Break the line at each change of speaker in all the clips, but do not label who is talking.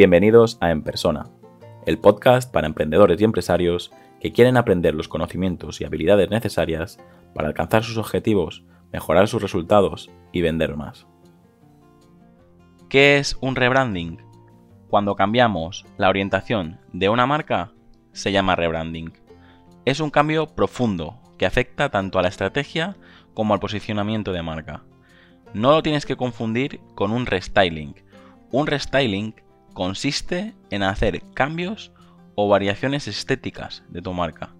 Bienvenidos a En Persona, el podcast para emprendedores y empresarios que quieren aprender los conocimientos y habilidades necesarias para alcanzar sus objetivos, mejorar sus resultados y vender más. ¿Qué es un rebranding? Cuando cambiamos la orientación de una marca, se llama rebranding. Es un cambio profundo que afecta tanto a la estrategia como al posicionamiento de marca. No lo tienes que confundir con un restyling. Un restyling consiste en hacer cambios o variaciones estéticas de tu marca.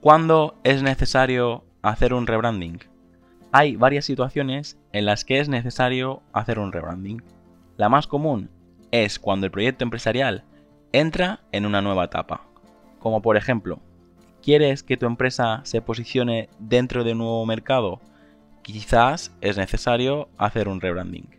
¿Cuándo es necesario hacer un rebranding? Hay varias situaciones en las que es necesario hacer un rebranding. La más común es cuando el proyecto empresarial entra en una nueva etapa, como por ejemplo, ¿quieres que tu empresa se posicione dentro de un nuevo mercado? Quizás es necesario hacer un rebranding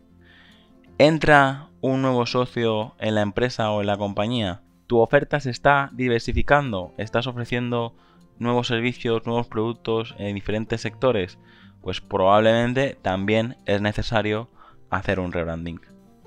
entra un nuevo socio en la empresa o en la compañía, tu oferta se está diversificando, estás ofreciendo nuevos servicios, nuevos productos en diferentes sectores, pues probablemente también es necesario hacer un rebranding.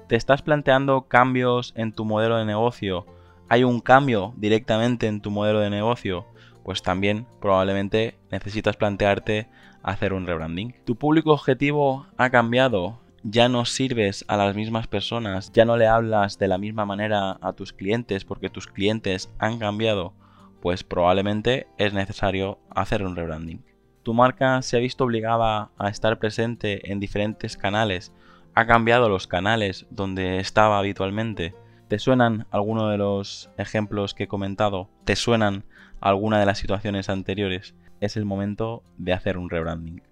¿Te estás planteando cambios en tu modelo de negocio? ¿Hay un cambio directamente en tu modelo de negocio? Pues también probablemente necesitas plantearte hacer un rebranding. ¿Tu público objetivo ha cambiado? Ya no sirves a las mismas personas, ya no le hablas de la misma manera a tus clientes porque tus clientes han cambiado, pues probablemente es necesario hacer un rebranding. Tu marca se ha visto obligada a estar presente en diferentes canales, ha cambiado los canales donde estaba habitualmente. ¿Te suenan algunos de los ejemplos que he comentado? ¿Te suenan alguna de las situaciones anteriores? Es el momento de hacer un rebranding.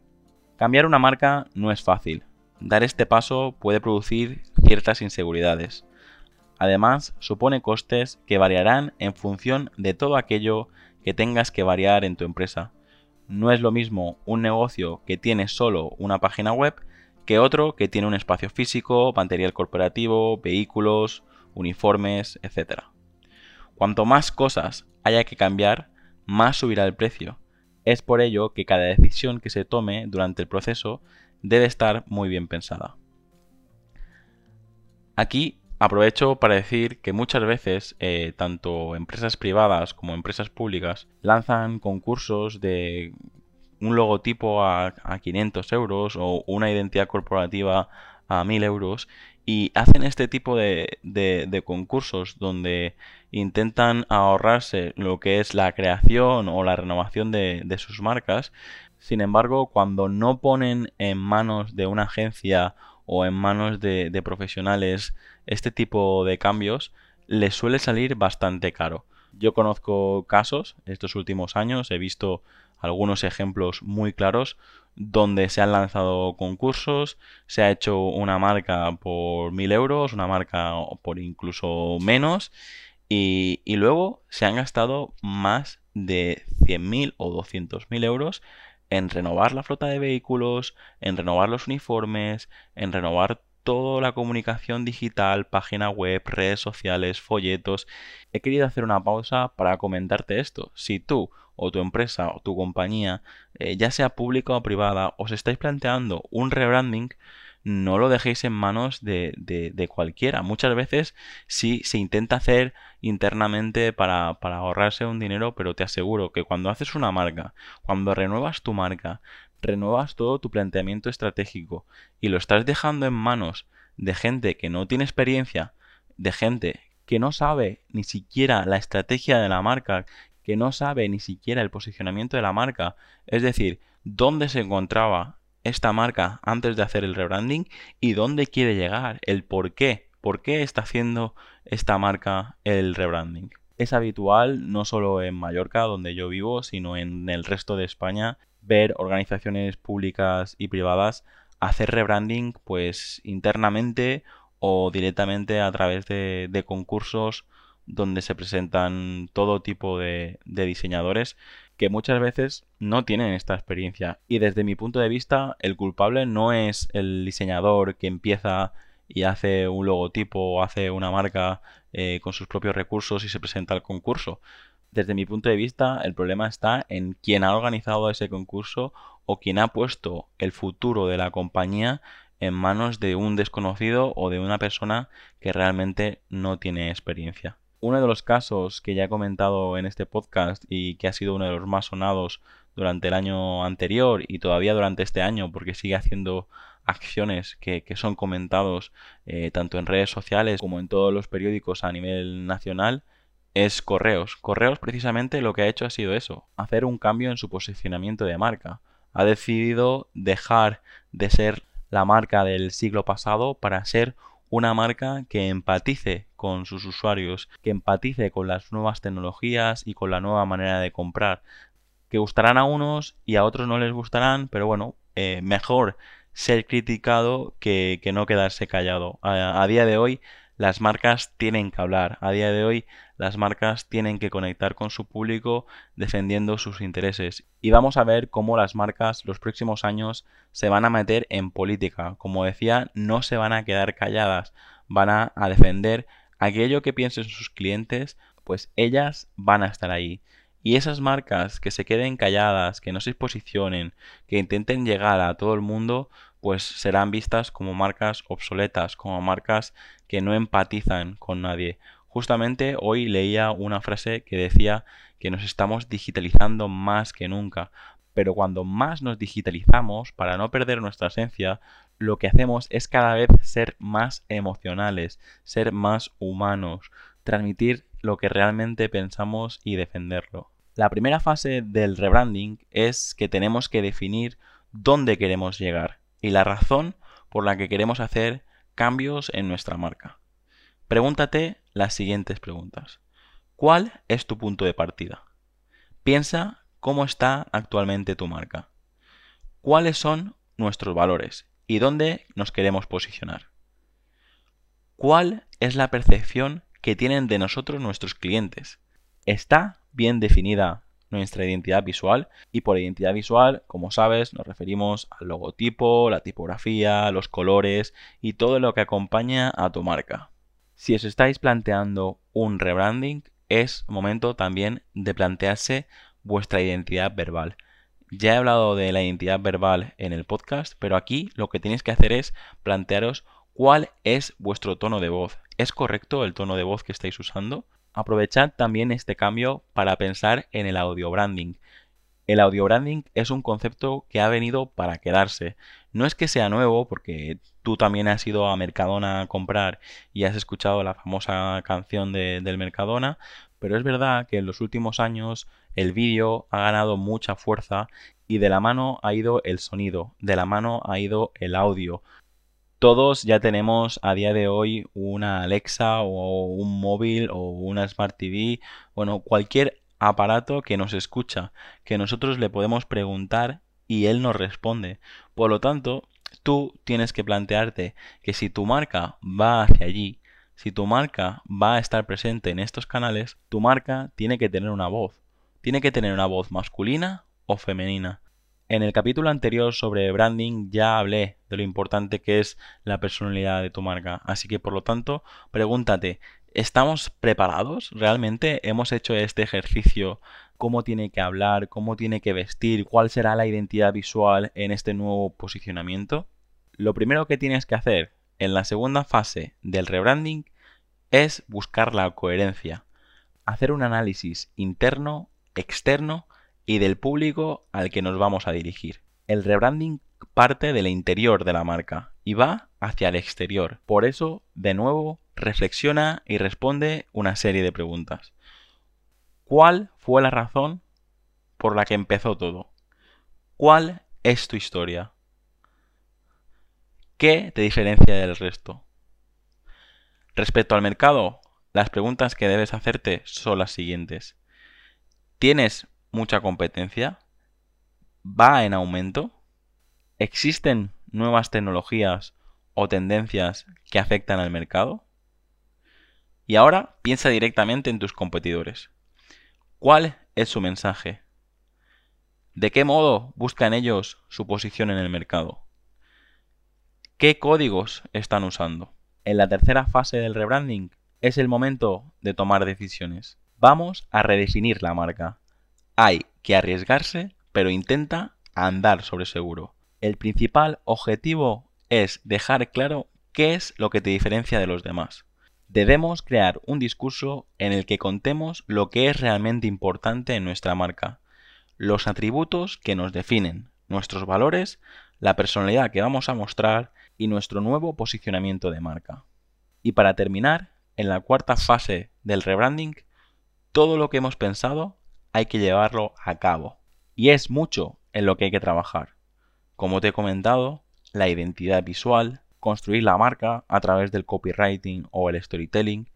Cambiar una marca no es fácil, Dar este paso puede producir ciertas inseguridades. Además, supone costes que variarán en función de todo aquello que tengas que variar en tu empresa. No es lo mismo un negocio que tiene solo una página web que otro que tiene un espacio físico, material corporativo, vehículos, uniformes, etc. Cuanto más cosas haya que cambiar, más subirá el precio. Es por ello que cada decisión que se tome durante el proceso debe estar muy bien pensada. Aquí aprovecho para decir que muchas veces eh, tanto empresas privadas como empresas públicas lanzan concursos de un logotipo a, 500 euros o una identidad corporativa a 1000 euros y hacen este tipo de, concursos donde intentan ahorrarse lo que es la creación o la renovación de sus marcas sin embargo, cuando no ponen en manos de una agencia o en manos de, profesionales este tipo de cambios, les suele salir bastante caro. Yo conozco casos estos últimos años, he visto algunos ejemplos muy claros donde se han lanzado concursos, se ha hecho una marca por mil euros, una marca por incluso menos, y, luego se han gastado más de 100.000 o 200.000 euros en renovar la flota de vehículos, en renovar los uniformes, en renovar toda la comunicación digital, página web, redes sociales, folletos. He querido hacer una pausa para comentarte esto. Si tú o tu empresa o tu compañía, eh, ya sea pública o privada, os estáis planteando un rebranding, no lo dejéis en manos de, de, cualquiera. Muchas veces sí se intenta hacer internamente para, para ahorrarse un dinero, pero te aseguro que cuando haces una marca, cuando renuevas tu marca, renuevas todo tu planteamiento estratégico y lo estás dejando en manos de gente que no tiene experiencia, de gente que no sabe ni siquiera la estrategia de la marca, que no sabe ni siquiera el posicionamiento de la marca, es decir, dónde se encontraba esta marca antes de hacer el rebranding y dónde quiere llegar, el por qué, por qué está haciendo esta marca el rebranding. Es habitual, no solo en Mallorca, donde yo vivo, sino en el resto de España, ver organizaciones públicas y privadas hacer rebranding pues internamente o directamente a través de, concursos donde se presentan todo tipo de diseñadores que muchas veces no tienen esta experiencia. Y desde mi punto de vista, el culpable no es el diseñador que empieza y hace un logotipo o hace una marca eh, con sus propios recursos y se presenta al concurso. Desde mi punto de vista, el problema está en quien ha organizado ese concurso o quien ha puesto el futuro de la compañía en manos de un desconocido o de una persona que realmente no tiene experiencia. Uno de los casos que ya he comentado en este podcast y que ha sido uno de los más sonados durante el año anterior y todavía durante este año porque sigue haciendo acciones que, son comentados eh, tanto en redes sociales como en todos los periódicos a nivel nacional es Correos. Correos precisamente lo que ha hecho ha sido eso, hacer un cambio en su posicionamiento de marca. Ha decidido dejar de ser la marca del siglo pasado para ser una marca que empatice con sus usuarios, que empatice con las nuevas tecnologías y con la nueva manera de comprar, que gustarán a unos y a otros no les gustarán, pero bueno, eh, mejor ser criticado que, no quedarse callado. A día de hoy las marcas tienen que hablar. A día de hoy las marcas tienen que conectar con su público defendiendo sus intereses. Y vamos a ver cómo las marcas los próximos años se van a meter en política. Como decía, no se van a quedar calladas, van a, defender aquello que piensen sus clientes, pues ellas van a estar ahí. Y esas marcas que se queden calladas, que no se posicionen, que intenten llegar a todo el mundo, pues serán vistas como marcas obsoletas, como marcas que no empatizan con nadie. Justamente hoy leía una frase que decía que nos estamos digitalizando más que nunca, pero cuando más nos digitalizamos, para no perder nuestra esencia, lo que hacemos es cada vez ser más emocionales, ser más humanos, transmitir lo que realmente pensamos y defenderlo. La primera fase del rebranding es que tenemos que definir dónde queremos llegar y la razón por la que queremos hacer cambios en nuestra marca. Pregúntate las siguientes preguntas. ¿Cuál es tu punto de partida? Piensa cómo está actualmente tu marca. ¿Cuáles son nuestros valores y dónde nos queremos posicionar? ¿Cuál es la percepción que tienen de nosotros nuestros clientes? ¿Está bien definida nuestra identidad visual y por identidad visual, como sabes, nos referimos al logotipo, la tipografía, los colores y todo lo que acompaña a tu marca. Si os estáis planteando un rebranding, es momento también de plantearse vuestra identidad verbal. Ya he hablado de la identidad verbal en el podcast, pero aquí lo que tenéis que hacer es plantearos cuál es vuestro tono de voz. ¿Es correcto el tono de voz que estáis usando? Aprovechad también este cambio para pensar en el audio branding. El audio branding es un concepto que ha venido para quedarse. No es que sea nuevo, porque tú también has ido a Mercadona a comprar y has escuchado la famosa canción de, del Mercadona, pero es verdad que en los últimos años el vídeo ha ganado mucha fuerza y de la mano ha ido el sonido, de la mano ha ido el audio. Todos ya tenemos a día de hoy una Alexa o un móvil o una Smart TV, bueno, cualquier aparato que nos escucha, que nosotros le podemos preguntar y él nos responde. Por lo tanto, tú tienes que plantearte que si tu marca va hacia allí, si tu marca va a estar presente en estos canales, tu marca tiene que tener una voz. Tiene que tener una voz masculina o femenina. En el capítulo anterior sobre branding ya hablé de lo importante que es la personalidad de tu marca. Así que por lo tanto, pregúntate, ¿estamos preparados? ¿Realmente hemos hecho este ejercicio? ¿Cómo tiene que hablar? ¿Cómo tiene que vestir? ¿Cuál será la identidad visual en este nuevo posicionamiento? Lo primero que tienes que hacer en la segunda fase del rebranding es buscar la coherencia. Hacer un análisis interno, externo y del público al que nos vamos a dirigir. El rebranding parte del interior de la marca y va hacia el exterior. Por eso, de nuevo, reflexiona y responde una serie de preguntas. ¿Cuál fue la razón por la que empezó todo? ¿Cuál es tu historia? ¿Qué te diferencia del resto? Respecto al mercado, las preguntas que debes hacerte son las siguientes. ¿Tienes mucha competencia? ¿Va en aumento? ¿Existen nuevas tecnologías o tendencias que afectan al mercado? Y ahora piensa directamente en tus competidores. ¿Cuál es su mensaje? ¿De qué modo buscan ellos su posición en el mercado? ¿Qué códigos están usando? En la tercera fase del rebranding es el momento de tomar decisiones. Vamos a redefinir la marca hay que arriesgarse, pero intenta andar sobre seguro. El principal objetivo es dejar claro qué es lo que te diferencia de los demás. Debemos crear un discurso en el que contemos lo que es realmente importante en nuestra marca, los atributos que nos definen, nuestros valores, la personalidad que vamos a mostrar y nuestro nuevo posicionamiento de marca. Y para terminar, en la cuarta fase del rebranding, todo lo que hemos pensado hay que llevarlo a cabo. Y es mucho en lo que hay que trabajar. Como te he comentado, la identidad visual, construir la marca a través del copywriting o el storytelling,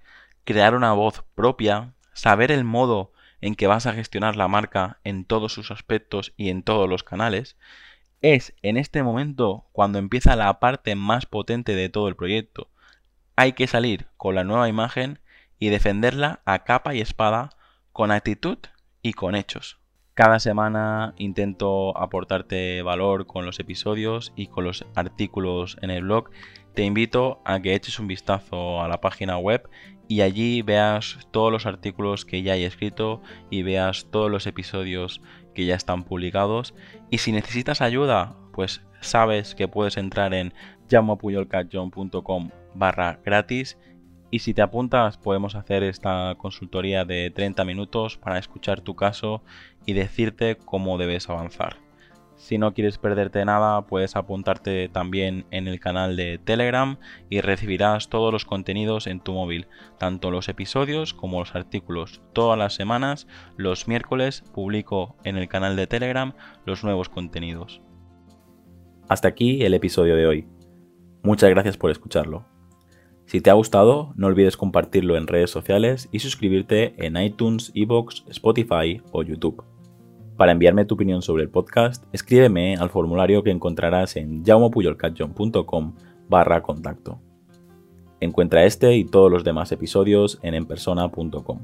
crear una voz propia, saber el modo en que vas a gestionar la marca en todos sus aspectos y en todos los canales, es en este momento cuando empieza la parte más potente de todo el proyecto. Hay que salir con la nueva imagen y defenderla a capa y espada con actitud y con hechos. Cada semana intento aportarte valor con los episodios y con los artículos en el blog. Te invito a que eches un vistazo a la página web y allí veas todos los artículos que ya he escrito y veas todos los episodios que ya están publicados. Y si necesitas ayuda, pues sabes que puedes entrar en llamopuyolcatjohn.com barra gratis y si te apuntas, podemos hacer esta consultoría de 30 minutos para escuchar tu caso y decirte cómo debes avanzar. Si no quieres perderte nada, puedes apuntarte también en el canal de Telegram y recibirás todos los contenidos en tu móvil, tanto los episodios como los artículos. Todas las semanas, los miércoles, publico en el canal de Telegram los nuevos contenidos. Hasta aquí el episodio de hoy. Muchas gracias por escucharlo. Si te ha gustado, no olvides compartirlo en redes sociales y suscribirte en iTunes, Evox, Spotify o YouTube. Para enviarme tu opinión sobre el podcast, escríbeme al formulario que encontrarás en jaumopuyolcatjohn.com barra contacto. Encuentra este y todos los demás episodios en enpersona.com.